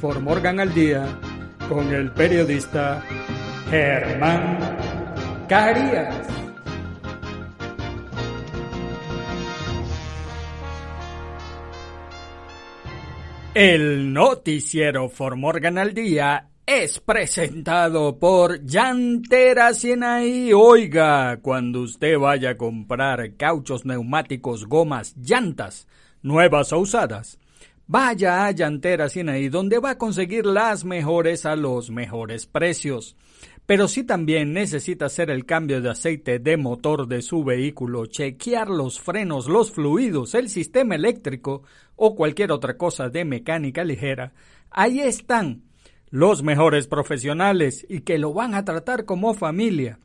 For Morgan al Día con el periodista Germán Carías. El noticiero For Morgan al Día es presentado por Llantera Sienaí. Oiga, cuando usted vaya a comprar cauchos, neumáticos, gomas, llantas, nuevas o usadas, vaya a Llantera Sienaí, donde va a conseguir las mejores a los mejores precios. Pero si también necesita hacer el cambio de aceite de motor de su vehículo, chequear los frenos, los fluidos, el sistema eléctrico o cualquier otra cosa de mecánica ligera, ahí están los mejores profesionales y que lo van a tratar como familia.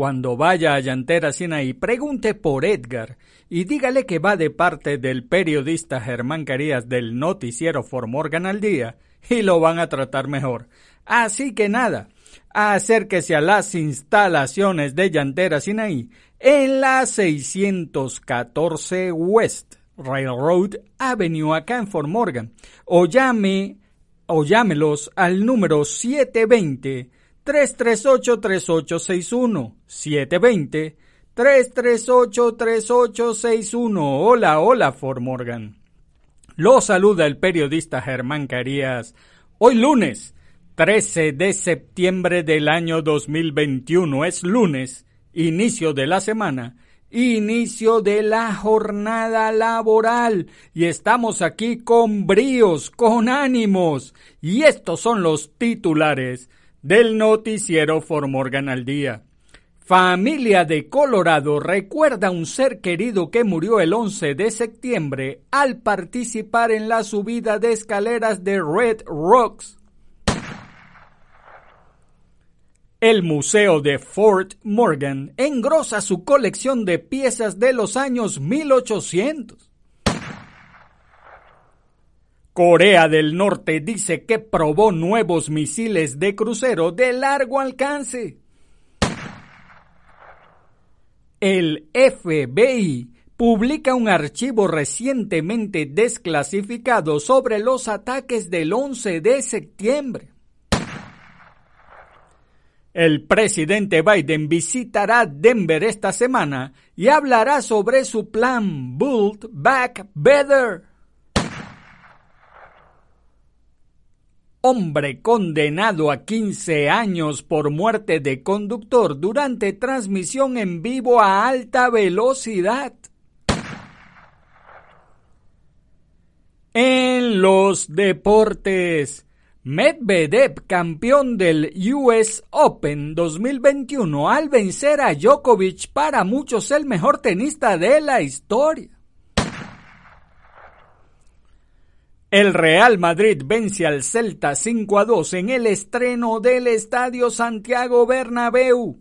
Cuando vaya a Llantera Sinaí, pregunte por Edgar y dígale que va de parte del periodista Germán Carías del noticiero For Morgan al Día y lo van a tratar mejor. Así que nada, acérquese a las instalaciones de Llantera Sinaí en la 614 West Railroad Avenue acá en Fort Morgan o llame o llámelos al número 720 338 3861 720 338 3861 Hola, hola Fort Morgan. Lo saluda el periodista Germán Carías. Hoy lunes 13 de septiembre del año 2021 es lunes, inicio de la semana inicio de la jornada laboral y estamos aquí con bríos, con ánimos y estos son los titulares del noticiero For Morgan al día. Familia de Colorado recuerda un ser querido que murió el 11 de septiembre al participar en la subida de escaleras de Red Rocks. El Museo de Fort Morgan engrosa su colección de piezas de los años 1800. Corea del Norte dice que probó nuevos misiles de crucero de largo alcance. El FBI publica un archivo recientemente desclasificado sobre los ataques del 11 de septiembre. El presidente Biden visitará Denver esta semana y hablará sobre su plan Build Back Better. Hombre condenado a 15 años por muerte de conductor durante transmisión en vivo a alta velocidad. En los deportes. Medvedev, campeón del US Open 2021, al vencer a Djokovic, para muchos el mejor tenista de la historia. El Real Madrid vence al Celta 5 a 2 en el estreno del Estadio Santiago Bernabéu.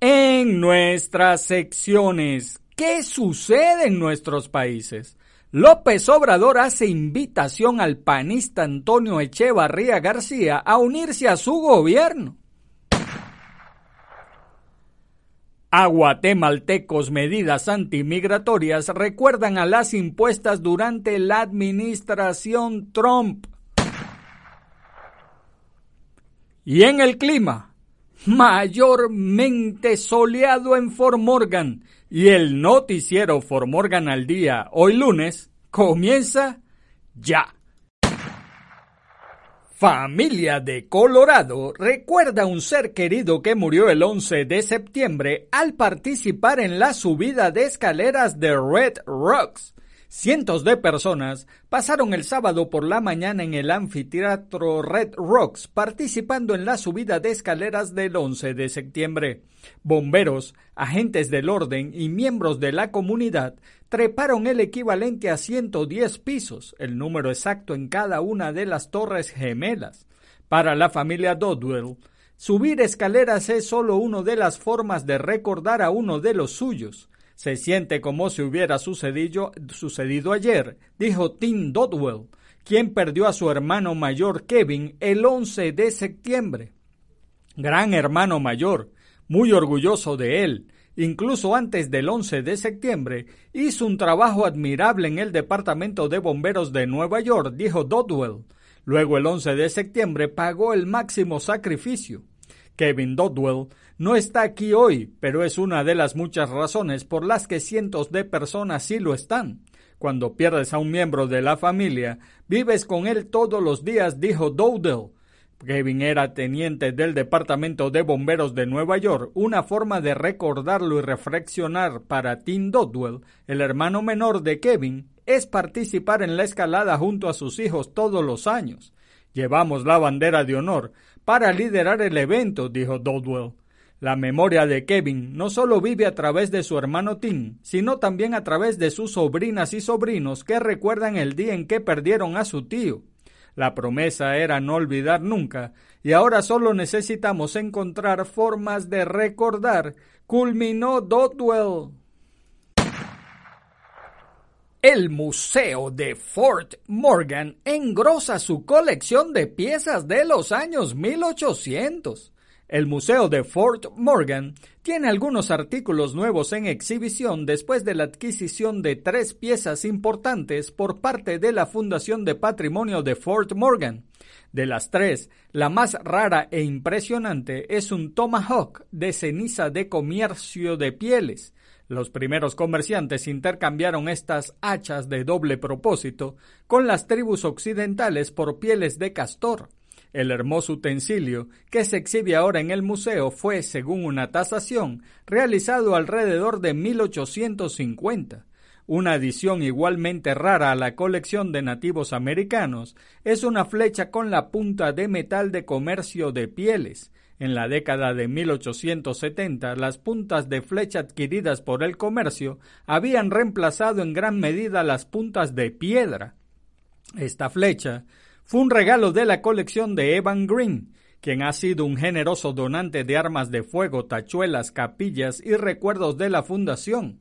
En nuestras secciones, ¿qué sucede en nuestros países? López Obrador hace invitación al panista Antonio Echevarría García a unirse a su gobierno. A guatemaltecos medidas antimigratorias recuerdan a las impuestas durante la administración Trump. Y en el clima, mayormente soleado en Fort Morgan y el noticiero For Morgan al día hoy lunes comienza ya. Familia de Colorado recuerda un ser querido que murió el 11 de septiembre al participar en la subida de escaleras de Red Rocks. Cientos de personas pasaron el sábado por la mañana en el anfiteatro Red Rocks participando en la subida de escaleras del 11 de septiembre. Bomberos, agentes del orden y miembros de la comunidad treparon el equivalente a 110 pisos, el número exacto en cada una de las torres gemelas. Para la familia Dodwell, subir escaleras es solo una de las formas de recordar a uno de los suyos. Se siente como si hubiera sucedido, ayer, dijo Tim Dodwell, quien perdió a su hermano mayor Kevin el 11 de septiembre. Gran hermano mayor, muy orgulloso de él, incluso antes del 11 de septiembre, hizo un trabajo admirable en el Departamento de Bomberos de Nueva York, dijo Dodwell. Luego el 11 de septiembre pagó el máximo sacrificio. Kevin Dodwell no está aquí hoy, pero es una de las muchas razones por las que cientos de personas sí lo están. Cuando pierdes a un miembro de la familia, vives con él todos los días, dijo Dowdell. Kevin era teniente del Departamento de Bomberos de Nueva York, una forma de recordarlo y reflexionar para Tim Dodwell, el hermano menor de Kevin, es participar en la escalada junto a sus hijos todos los años. Llevamos la bandera de honor para liderar el evento, dijo Dodwell. La memoria de Kevin no solo vive a través de su hermano Tim, sino también a través de sus sobrinas y sobrinos que recuerdan el día en que perdieron a su tío. La promesa era no olvidar nunca, y ahora solo necesitamos encontrar formas de recordar, culminó Dotwell. El Museo de Fort Morgan engrosa su colección de piezas de los años 1800. El Museo de Fort Morgan tiene algunos artículos nuevos en exhibición después de la adquisición de tres piezas importantes por parte de la Fundación de Patrimonio de Fort Morgan. De las tres, la más rara e impresionante es un tomahawk de ceniza de comercio de pieles. Los primeros comerciantes intercambiaron estas hachas de doble propósito con las tribus occidentales por pieles de castor. El hermoso utensilio que se exhibe ahora en el museo fue, según una tasación, realizado alrededor de 1850. Una adición igualmente rara a la colección de nativos americanos es una flecha con la punta de metal de comercio de pieles. En la década de 1870, las puntas de flecha adquiridas por el comercio habían reemplazado en gran medida las puntas de piedra. Esta flecha fue un regalo de la colección de Evan Green, quien ha sido un generoso donante de armas de fuego, tachuelas, capillas y recuerdos de la fundación.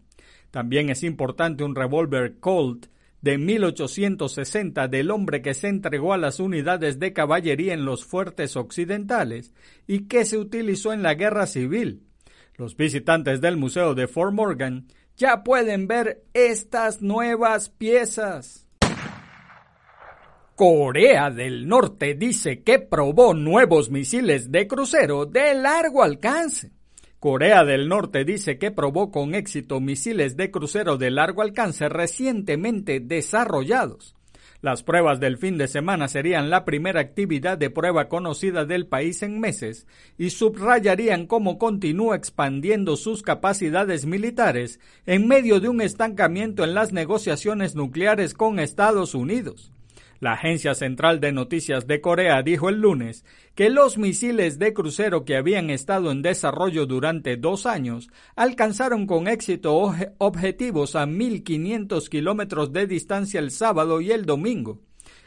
También es importante un revólver Colt de 1860 del hombre que se entregó a las unidades de caballería en los fuertes occidentales y que se utilizó en la guerra civil. Los visitantes del Museo de Fort Morgan ya pueden ver estas nuevas piezas. Corea del Norte dice que probó nuevos misiles de crucero de largo alcance. Corea del Norte dice que probó con éxito misiles de crucero de largo alcance recientemente desarrollados. Las pruebas del fin de semana serían la primera actividad de prueba conocida del país en meses y subrayarían cómo continúa expandiendo sus capacidades militares en medio de un estancamiento en las negociaciones nucleares con Estados Unidos. La Agencia Central de Noticias de Corea dijo el lunes que los misiles de crucero que habían estado en desarrollo durante dos años alcanzaron con éxito objetivos a 1.500 kilómetros de distancia el sábado y el domingo.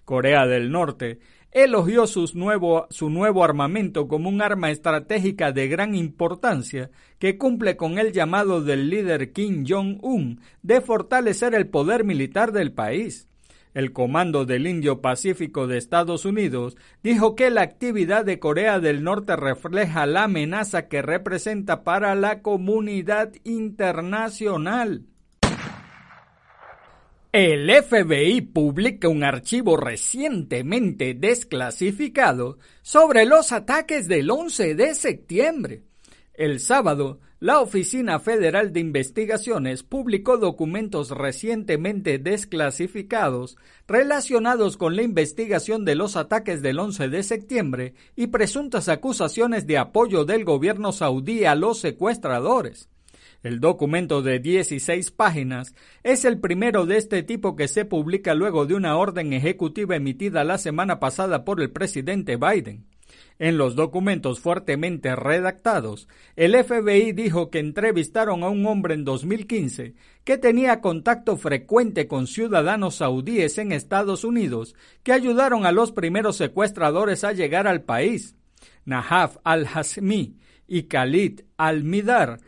Corea del Norte elogió nuevo, su nuevo armamento como un arma estratégica de gran importancia que cumple con el llamado del líder Kim Jong-un de fortalecer el poder militar del país. El Comando del Indio Pacífico de Estados Unidos dijo que la actividad de Corea del Norte refleja la amenaza que representa para la comunidad internacional. El FBI publica un archivo recientemente desclasificado sobre los ataques del 11 de septiembre. El sábado, la Oficina Federal de Investigaciones publicó documentos recientemente desclasificados relacionados con la investigación de los ataques del 11 de septiembre y presuntas acusaciones de apoyo del gobierno saudí a los secuestradores. El documento de 16 páginas es el primero de este tipo que se publica luego de una orden ejecutiva emitida la semana pasada por el presidente Biden. En los documentos fuertemente redactados, el FBI dijo que entrevistaron a un hombre en 2015 que tenía contacto frecuente con ciudadanos saudíes en Estados Unidos que ayudaron a los primeros secuestradores a llegar al país. Nahaf al-Hasmi y Khalid al-Midar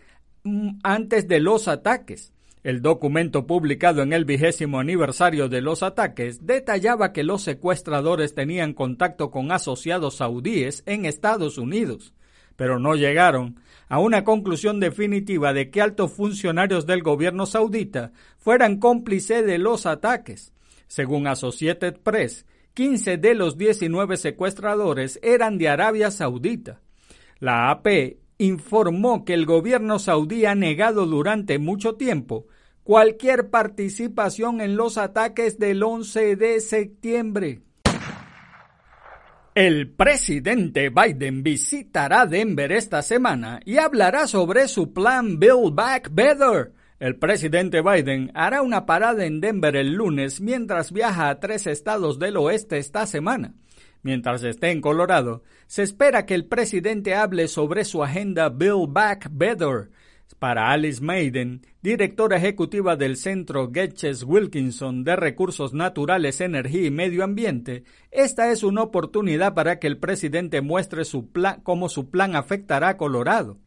mm, antes de los ataques. El documento publicado en el vigésimo aniversario de los ataques detallaba que los secuestradores tenían contacto con asociados saudíes en Estados Unidos, pero no llegaron a una conclusión definitiva de que altos funcionarios del gobierno saudita fueran cómplices de los ataques. Según Associated Press, 15 de los 19 secuestradores eran de Arabia Saudita. La AP informó que el gobierno saudí ha negado durante mucho tiempo cualquier participación en los ataques del 11 de septiembre. El presidente Biden visitará Denver esta semana y hablará sobre su plan Build Back Better. El presidente Biden hará una parada en Denver el lunes mientras viaja a tres estados del oeste esta semana. Mientras esté en Colorado, se espera que el presidente hable sobre su agenda Build Back Better, para Alice Maiden, directora ejecutiva del Centro Getches Wilkinson de Recursos Naturales, Energía y Medio Ambiente, esta es una oportunidad para que el presidente muestre cómo su plan afectará a Colorado.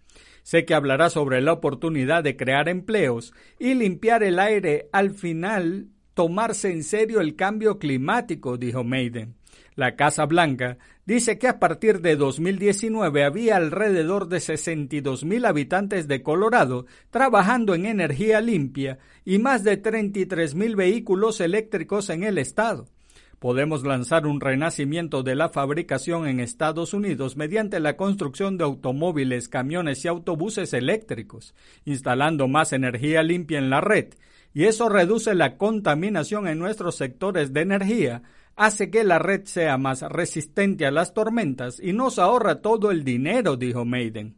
Sé que hablará sobre la oportunidad de crear empleos y limpiar el aire al final tomarse en serio el cambio climático, dijo Maiden. La Casa Blanca dice que a partir de 2019 había alrededor de 62 mil habitantes de Colorado trabajando en energía limpia y más de 33 mil vehículos eléctricos en el estado. Podemos lanzar un renacimiento de la fabricación en Estados Unidos mediante la construcción de automóviles, camiones y autobuses eléctricos, instalando más energía limpia en la red, y eso reduce la contaminación en nuestros sectores de energía, hace que la red sea más resistente a las tormentas y nos ahorra todo el dinero, dijo Maiden.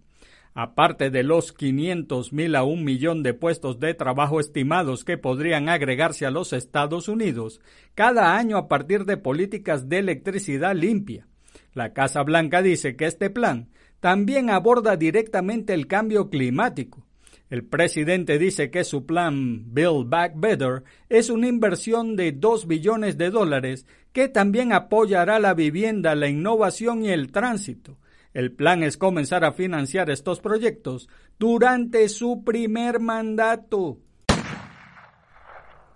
Aparte de los 500 mil a un millón de puestos de trabajo estimados que podrían agregarse a los Estados Unidos cada año a partir de políticas de electricidad limpia. La Casa Blanca dice que este plan también aborda directamente el cambio climático, el presidente dice que su plan Build Back Better es una inversión de 2 billones de dólares que también apoyará la vivienda, la innovación y el tránsito. El plan es comenzar a financiar estos proyectos durante su primer mandato.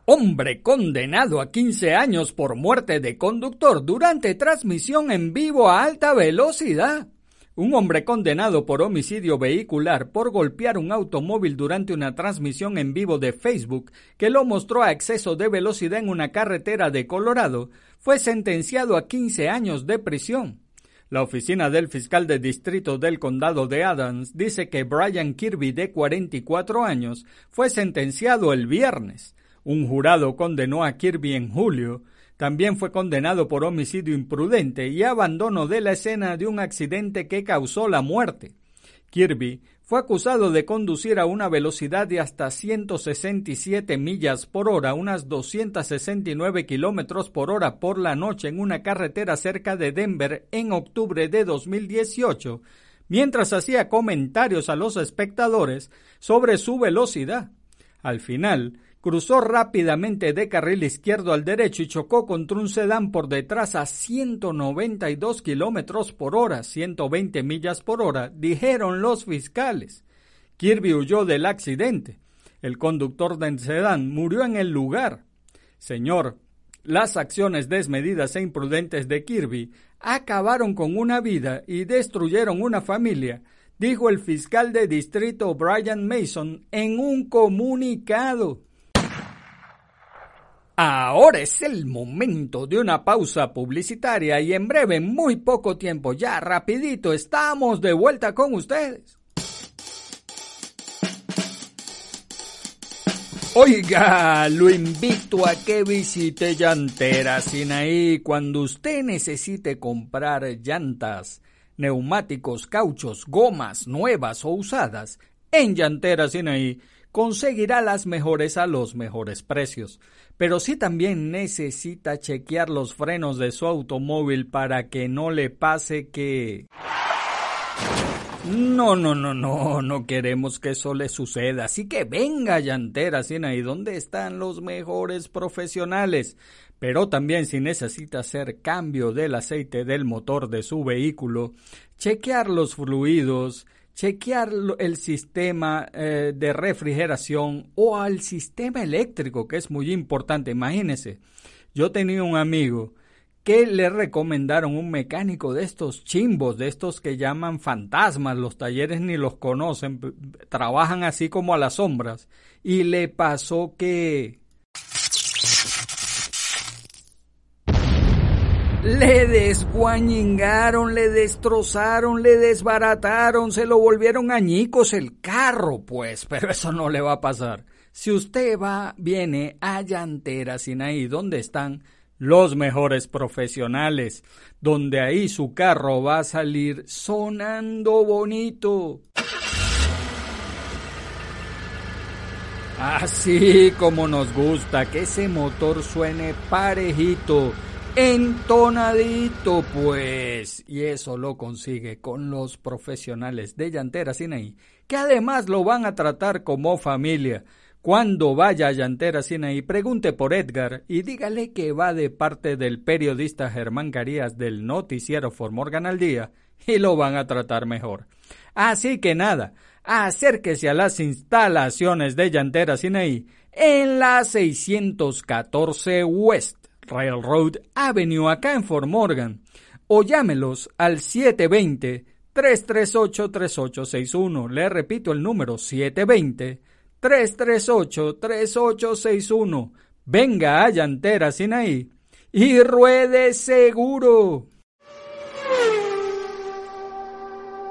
Hombre condenado a 15 años por muerte de conductor durante transmisión en vivo a alta velocidad. Un hombre condenado por homicidio vehicular por golpear un automóvil durante una transmisión en vivo de Facebook que lo mostró a exceso de velocidad en una carretera de Colorado fue sentenciado a 15 años de prisión. La oficina del fiscal de distrito del condado de Adams dice que Brian Kirby, de 44 años, fue sentenciado el viernes. Un jurado condenó a Kirby en julio también fue condenado por homicidio imprudente y abandono de la escena de un accidente que causó la muerte. Kirby fue acusado de conducir a una velocidad de hasta 167 millas por hora, unas 269 kilómetros por hora por la noche en una carretera cerca de Denver en octubre de 2018, mientras hacía comentarios a los espectadores sobre su velocidad. Al final, cruzó rápidamente de carril izquierdo al derecho y chocó contra un sedán por detrás a 192 kilómetros por hora, 120 millas por hora, dijeron los fiscales. Kirby huyó del accidente. El conductor del sedán murió en el lugar. Señor, las acciones desmedidas e imprudentes de Kirby acabaron con una vida y destruyeron una familia, dijo el fiscal de distrito Brian Mason en un comunicado. Ahora es el momento de una pausa publicitaria y en breve, muy poco tiempo, ya rapidito, estamos de vuelta con ustedes. Oiga, lo invito a que visite Llantera Sinaí cuando usted necesite comprar llantas, neumáticos, cauchos, gomas nuevas o usadas. En Llantera Sinaí conseguirá las mejores a los mejores precios. Pero si también necesita chequear los frenos de su automóvil para que no le pase que... No, no, no, no, no queremos que eso le suceda. Así que venga, llantera ahí donde están los mejores profesionales. Pero también si necesita hacer cambio del aceite del motor de su vehículo, chequear los fluidos, chequear el sistema eh, de refrigeración o al sistema eléctrico, que es muy importante. Imagínese, yo tenía un amigo que le recomendaron un mecánico de estos chimbos, de estos que llaman fantasmas, los talleres ni los conocen, trabajan así como a las sombras, y le pasó que... Le desguañingaron, le destrozaron, le desbarataron, se lo volvieron añicos el carro, pues, pero eso no le va a pasar. Si usted va, viene a Llantera Sinaí, donde están los mejores profesionales, donde ahí su carro va a salir sonando bonito. Así como nos gusta que ese motor suene parejito, entonadito, pues. Y eso lo consigue con los profesionales de Llantera Sinaí, que además lo van a tratar como familia cuando vaya a Llantera Sinaí, pregunte por Edgar y dígale que va de parte del periodista Germán Carías del noticiero Formorgan al Día y lo van a tratar mejor. Así que nada, acérquese a las instalaciones de Llantera Sinaí en la 614 West Railroad Avenue acá en Formorgan o llámelos al 720 338 3861. Le repito el número 720 338-3861. Venga a Llantera Sinaí y ruede seguro.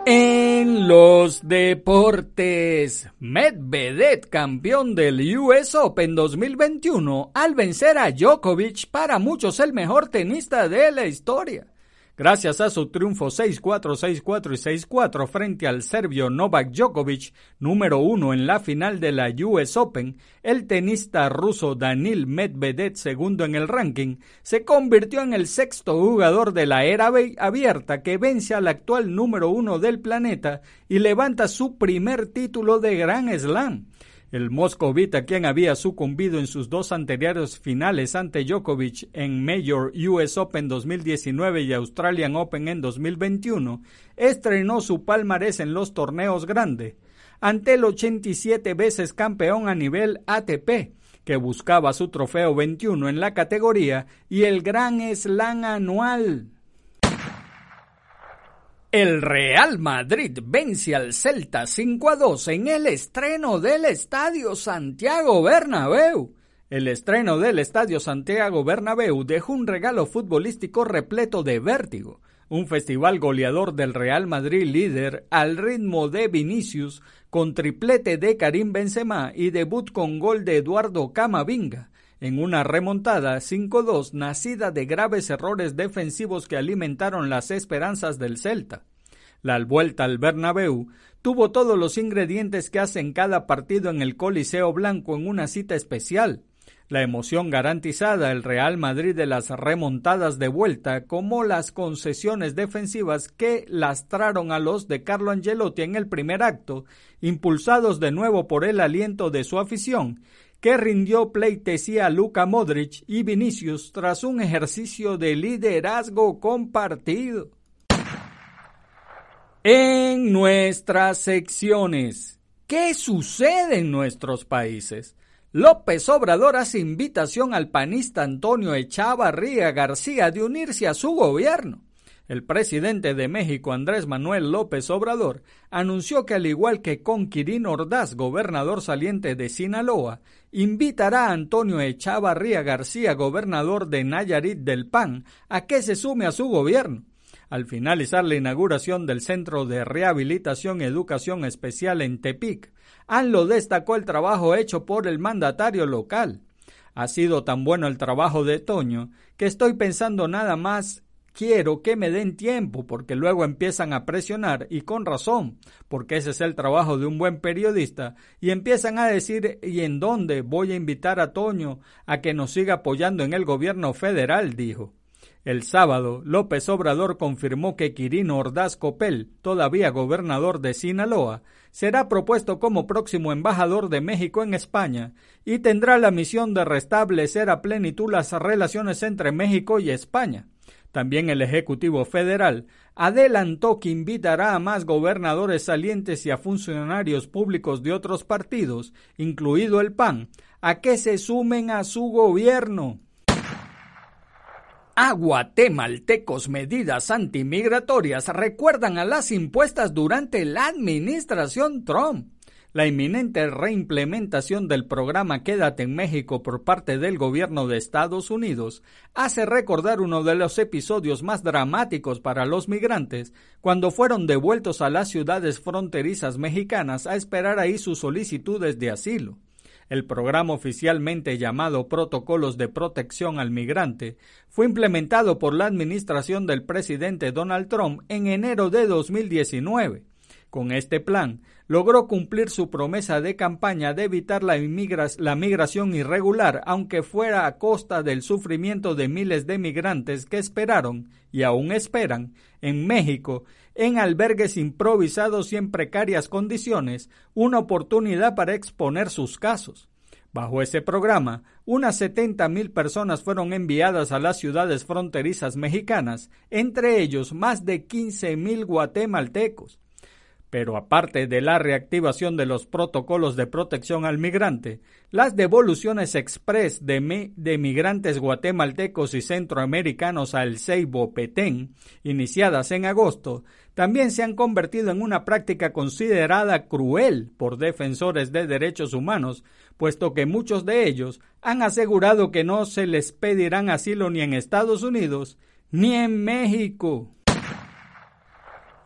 En los deportes, Medvedev campeón del US Open 2021 al vencer a Djokovic, para muchos el mejor tenista de la historia. Gracias a su triunfo 6-4, 6-4 y 6-4 frente al serbio Novak Djokovic, número uno en la final de la US Open, el tenista ruso Danil Medvedev, segundo en el ranking, se convirtió en el sexto jugador de la era abierta que vence al actual número uno del planeta y levanta su primer título de Grand Slam. El moscovita, quien había sucumbido en sus dos anteriores finales ante Djokovic en Major US Open 2019 y Australian Open en 2021, estrenó su palmarés en los torneos grandes ante el 87 veces campeón a nivel ATP, que buscaba su trofeo 21 en la categoría y el Gran Slam anual. El Real Madrid vence al Celta 5 a 2 en el estreno del Estadio Santiago Bernabéu. El estreno del Estadio Santiago Bernabéu dejó un regalo futbolístico repleto de vértigo, un festival goleador del Real Madrid líder al ritmo de Vinicius con triplete de Karim Benzema y debut con gol de Eduardo Camavinga en una remontada 5-2 nacida de graves errores defensivos que alimentaron las esperanzas del Celta. La vuelta al Bernabéu tuvo todos los ingredientes que hacen cada partido en el Coliseo Blanco en una cita especial. La emoción garantizada, el Real Madrid de las remontadas de vuelta, como las concesiones defensivas que lastraron a los de Carlo Angelotti en el primer acto, impulsados de nuevo por el aliento de su afición, que rindió pleitesía a Luka Modric y Vinicius tras un ejercicio de liderazgo compartido. En nuestras secciones, ¿qué sucede en nuestros países? López Obrador hace invitación al panista Antonio Echavarría García de unirse a su gobierno. El presidente de México, Andrés Manuel López Obrador, anunció que al igual que con Quirino Ordaz, gobernador saliente de Sinaloa, invitará a Antonio Echavarría García, gobernador de Nayarit del PAN, a que se sume a su gobierno. Al finalizar la inauguración del Centro de Rehabilitación Educación Especial en Tepic, ANLO destacó el trabajo hecho por el mandatario local. Ha sido tan bueno el trabajo de Toño que estoy pensando nada más quiero que me den tiempo porque luego empiezan a presionar y con razón, porque ese es el trabajo de un buen periodista y empiezan a decir y en dónde voy a invitar a Toño a que nos siga apoyando en el gobierno federal, dijo. El sábado, López Obrador confirmó que Quirino Ordaz Copel, todavía gobernador de Sinaloa, será propuesto como próximo embajador de México en España y tendrá la misión de restablecer a plenitud las relaciones entre México y España. También el Ejecutivo Federal adelantó que invitará a más gobernadores salientes y a funcionarios públicos de otros partidos, incluido el PAN, a que se sumen a su gobierno a guatemaltecos medidas antimigratorias recuerdan a las impuestas durante la administración Trump. La inminente reimplementación del programa Quédate en México por parte del gobierno de Estados Unidos hace recordar uno de los episodios más dramáticos para los migrantes cuando fueron devueltos a las ciudades fronterizas mexicanas a esperar ahí sus solicitudes de asilo. El programa oficialmente llamado Protocolos de Protección al Migrante fue implementado por la administración del presidente Donald Trump en enero de 2019. Con este plan, logró cumplir su promesa de campaña de evitar la, migración irregular, aunque fuera a costa del sufrimiento de miles de migrantes que esperaron, y aún esperan, en México, en albergues improvisados y en precarias condiciones, una oportunidad para exponer sus casos. Bajo ese programa, unas 70.000 personas fueron enviadas a las ciudades fronterizas mexicanas, entre ellos más de 15.000 guatemaltecos. Pero aparte de la reactivación de los protocolos de protección al migrante, las devoluciones express de, de migrantes guatemaltecos y centroamericanos al Ceibo Petén, iniciadas en agosto, también se han convertido en una práctica considerada cruel por defensores de derechos humanos, puesto que muchos de ellos han asegurado que no se les pedirán asilo ni en Estados Unidos ni en México.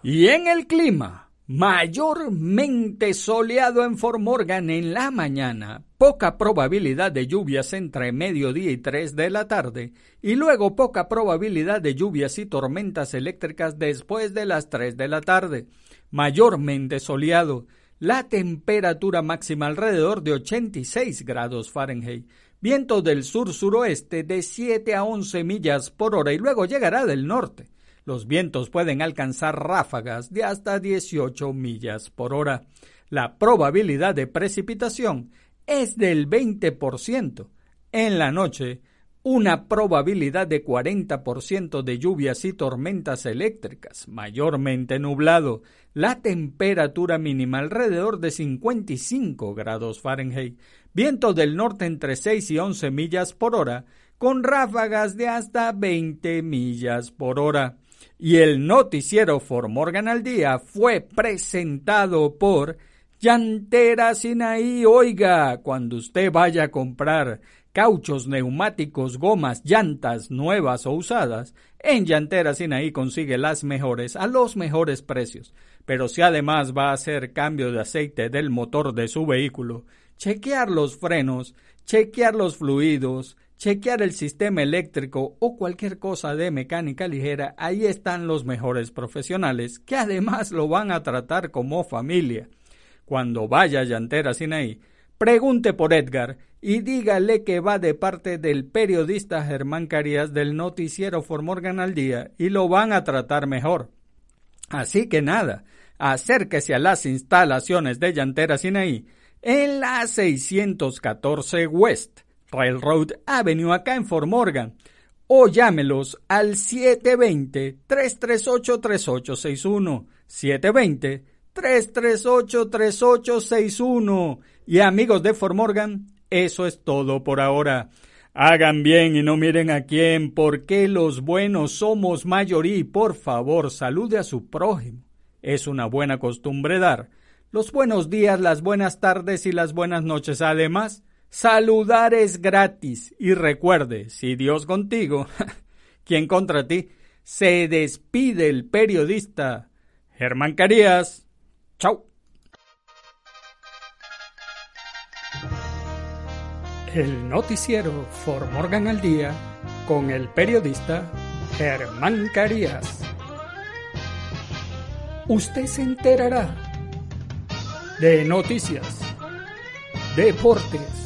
Y en el clima, Mayormente soleado en Formorgan en la mañana, poca probabilidad de lluvias entre mediodía y 3 de la tarde, y luego poca probabilidad de lluvias y tormentas eléctricas después de las 3 de la tarde. Mayormente soleado, la temperatura máxima alrededor de 86 grados Fahrenheit, viento del sur-suroeste de 7 a 11 millas por hora y luego llegará del norte. Los vientos pueden alcanzar ráfagas de hasta 18 millas por hora. La probabilidad de precipitación es del 20%. En la noche, una probabilidad de 40% de lluvias y tormentas eléctricas, mayormente nublado, la temperatura mínima alrededor de 55 grados Fahrenheit, viento del norte entre 6 y 11 millas por hora, con ráfagas de hasta 20 millas por hora y el noticiero For Morgan al Día fue presentado por Llantera Sinaí. Oiga, cuando usted vaya a comprar cauchos, neumáticos, gomas, llantas nuevas o usadas, en Llantera Sinaí consigue las mejores a los mejores precios. Pero si además va a hacer cambio de aceite del motor de su vehículo, chequear los frenos, chequear los fluidos, chequear el sistema eléctrico o cualquier cosa de mecánica ligera, ahí están los mejores profesionales que además lo van a tratar como familia. Cuando vaya a Llantera Sinaí, pregunte por Edgar y dígale que va de parte del periodista Germán Carías del noticiero Formorgan al Día y lo van a tratar mejor. Así que nada, acérquese a las instalaciones de Llantera Sinaí en la 614 West Railroad Avenue acá en Fort Morgan o llámelos al 720-338-3861. 720-338-3861. Y amigos de Fort Morgan, eso es todo por ahora. Hagan bien y no miren a quién, porque los buenos somos mayoría y por favor salude a su prójimo. Es una buena costumbre dar los buenos días, las buenas tardes y las buenas noches. Además, Saludar es gratis y recuerde, si Dios contigo, ¿quién contra ti? Se despide el periodista Germán Carías. Chau. El noticiero For Morgan al Día con el periodista Germán Carías. Usted se enterará de noticias, deportes,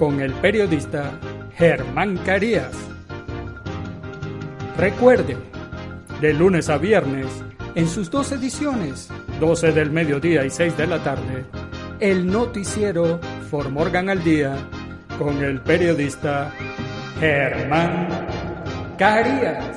con el periodista Germán Carías. Recuerde, de lunes a viernes, en sus dos ediciones, 12 del mediodía y 6 de la tarde, el noticiero For Morgan al Día con el periodista Germán Carías.